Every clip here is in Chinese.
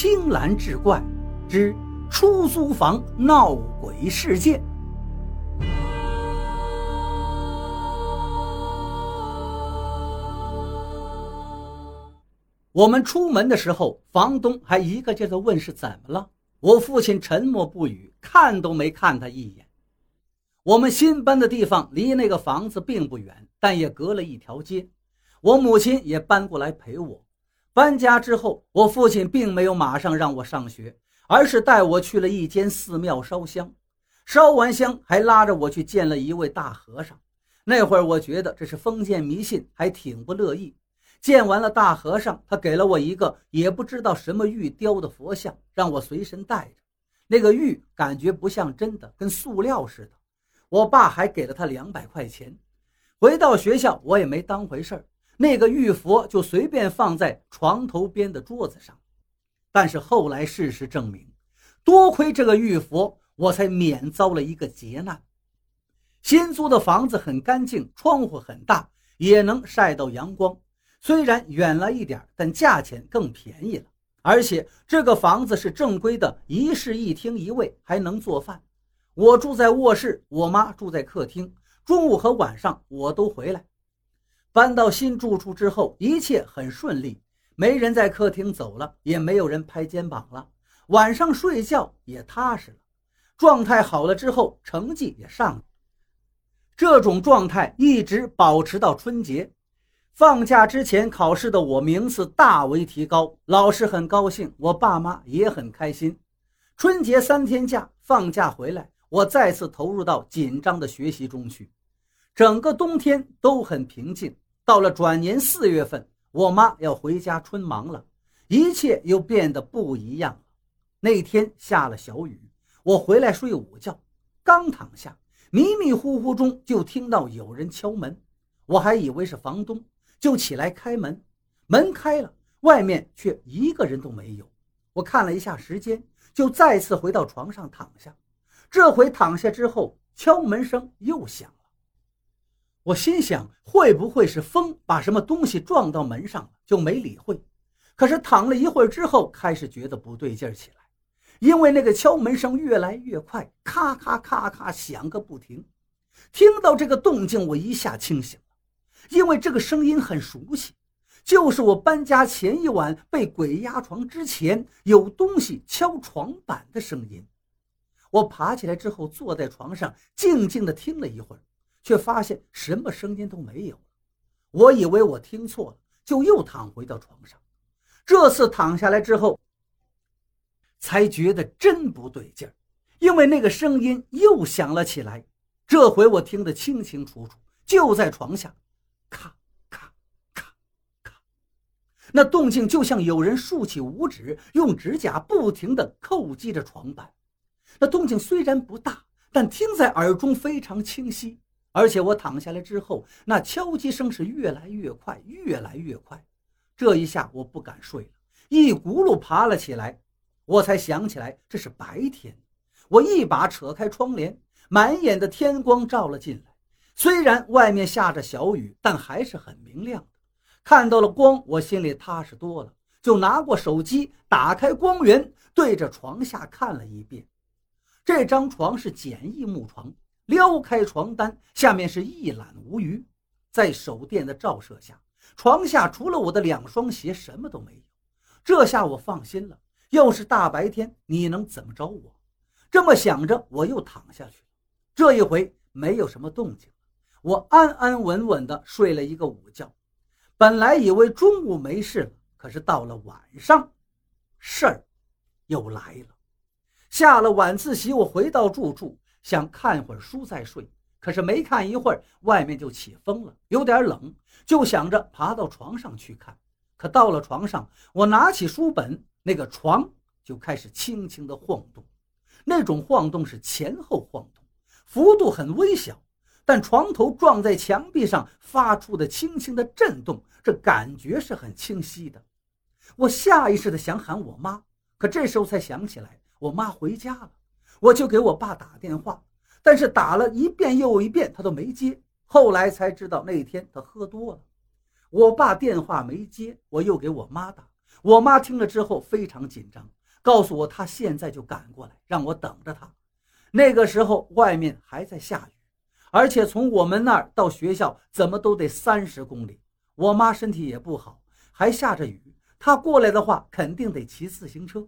青蓝志怪之出租房闹鬼事件。我们出门的时候，房东还一个劲的问是怎么了。我父亲沉默不语，看都没看他一眼。我们新搬的地方离那个房子并不远，但也隔了一条街。我母亲也搬过来陪我。搬家之后，我父亲并没有马上让我上学，而是带我去了一间寺庙烧香。烧完香，还拉着我去见了一位大和尚。那会儿我觉得这是封建迷信，还挺不乐意。见完了大和尚，他给了我一个也不知道什么玉雕的佛像，让我随身带着。那个玉感觉不像真的，跟塑料似的。我爸还给了他两百块钱。回到学校，我也没当回事儿，那个玉佛就随便放在床头边的桌子上。但是后来事实证明，多亏这个玉佛，我才免遭了一个劫难。新租的房子很干净，窗户很大，也能晒到阳光。虽然远了一点，但价钱更便宜了。而且这个房子是正规的一室一厅一卫，还能做饭。我住在卧室，我妈住在客厅。中午和晚上我都回来。搬到新住处之后，一切很顺利，没人在客厅走了，也没有人拍肩膀了。晚上睡觉也踏实了。状态好了之后，成绩也上了。这种状态一直保持到春节。放假之前考试的我名次大为提高，老师很高兴，我爸妈也很开心。春节三天假，放假回来，我再次投入到紧张的学习中去。整个冬天都很平静。到了转年四月份，我妈要回家春忙了，一切又变得不一样了。那天下了小雨，我回来睡午觉，刚躺下，迷迷糊糊中就听到有人敲门，我还以为是房东。就起来开门，门开了，外面却一个人都没有。我看了一下时间，就再次回到床上躺下。这回躺下之后，敲门声又响。我心想，会不会是风把什么东西撞到门上了？就没理会。可是躺了一会儿之后，开始觉得不对劲儿起来，因为那个敲门声越来越快，咔咔咔咔响个不停。听到这个动静，我一下清醒了。因为这个声音很熟悉，就是我搬家前一晚被鬼压床之前有东西敲床板的声音。我爬起来之后，坐在床上静静地听了一会儿，却发现什么声音都没有。我以为我听错了，就又躺回到床上。这次躺下来之后，才觉得真不对劲儿，因为那个声音又响了起来。这回我听得清清楚楚，就在床下。咔咔咔咔，那动静就像有人竖起五指，用指甲不停地叩击着床板。那动静虽然不大，但听在耳中非常清晰。而且我躺下来之后，那敲击声是越来越快，越来越快。这一下我不敢睡了，一骨碌爬了起来。我才想起来这是白天，我一把扯开窗帘，满眼的天光照了进来。虽然外面下着小雨，但还是很明亮的。看到了光，我心里踏实多了，就拿过手机，打开光源，对着床下看了一遍。这张床是简易木床，撩开床单，下面是一览无余。在手电的照射下，床下除了我的两双鞋，什么都没有。这下我放心了。要是大白天，你能怎么着我？这么想着，我又躺下去了。这一回没有什么动静。我安安稳稳地睡了一个午觉，本来以为中午没事了，可是到了晚上，事儿又来了。下了晚自习，我回到住处，想看会儿书再睡，可是没看一会儿，外面就起风了，有点冷，就想着爬到床上去看。可到了床上，我拿起书本，那个床就开始轻轻地晃动，那种晃动是前后晃动，幅度很微小。但床头撞在墙壁上发出的轻轻的震动，这感觉是很清晰的。我下意识的想喊我妈，可这时候才想起来我妈回家了，我就给我爸打电话，但是打了一遍又一遍，他都没接。后来才知道那天他喝多了。我爸电话没接，我又给我妈打，我妈听了之后非常紧张，告诉我她现在就赶过来，让我等着她。那个时候外面还在下雨，而且从我们那儿到学校怎么都得三十公里。我妈身体也不好，还下着雨，她过来的话肯定得骑自行车。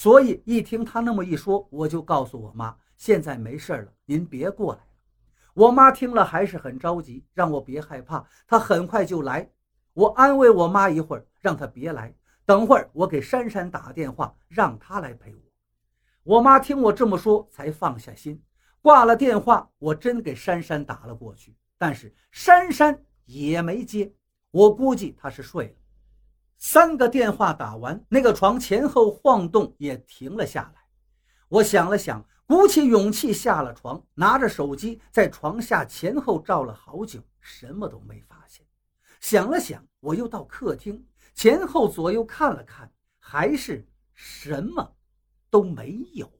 所以一听她那么一说，我就告诉我妈，现在没事了，您别过来了。我妈听了还是很着急，让我别害怕，她很快就来。我安慰我妈一会儿，让她别来，等会儿我给珊珊打电话，让她来陪我。我妈听我这么说，才放下心。挂了电话，我真给珊珊打了过去，但是珊珊也没接。我估计她是睡了。三个电话打完，那个床前后晃动也停了下来。我想了想，鼓起勇气下了床，拿着手机在床下前后照了好久，什么都没发现。想了想，我又到客厅前后左右看了看，还是什么。都没有。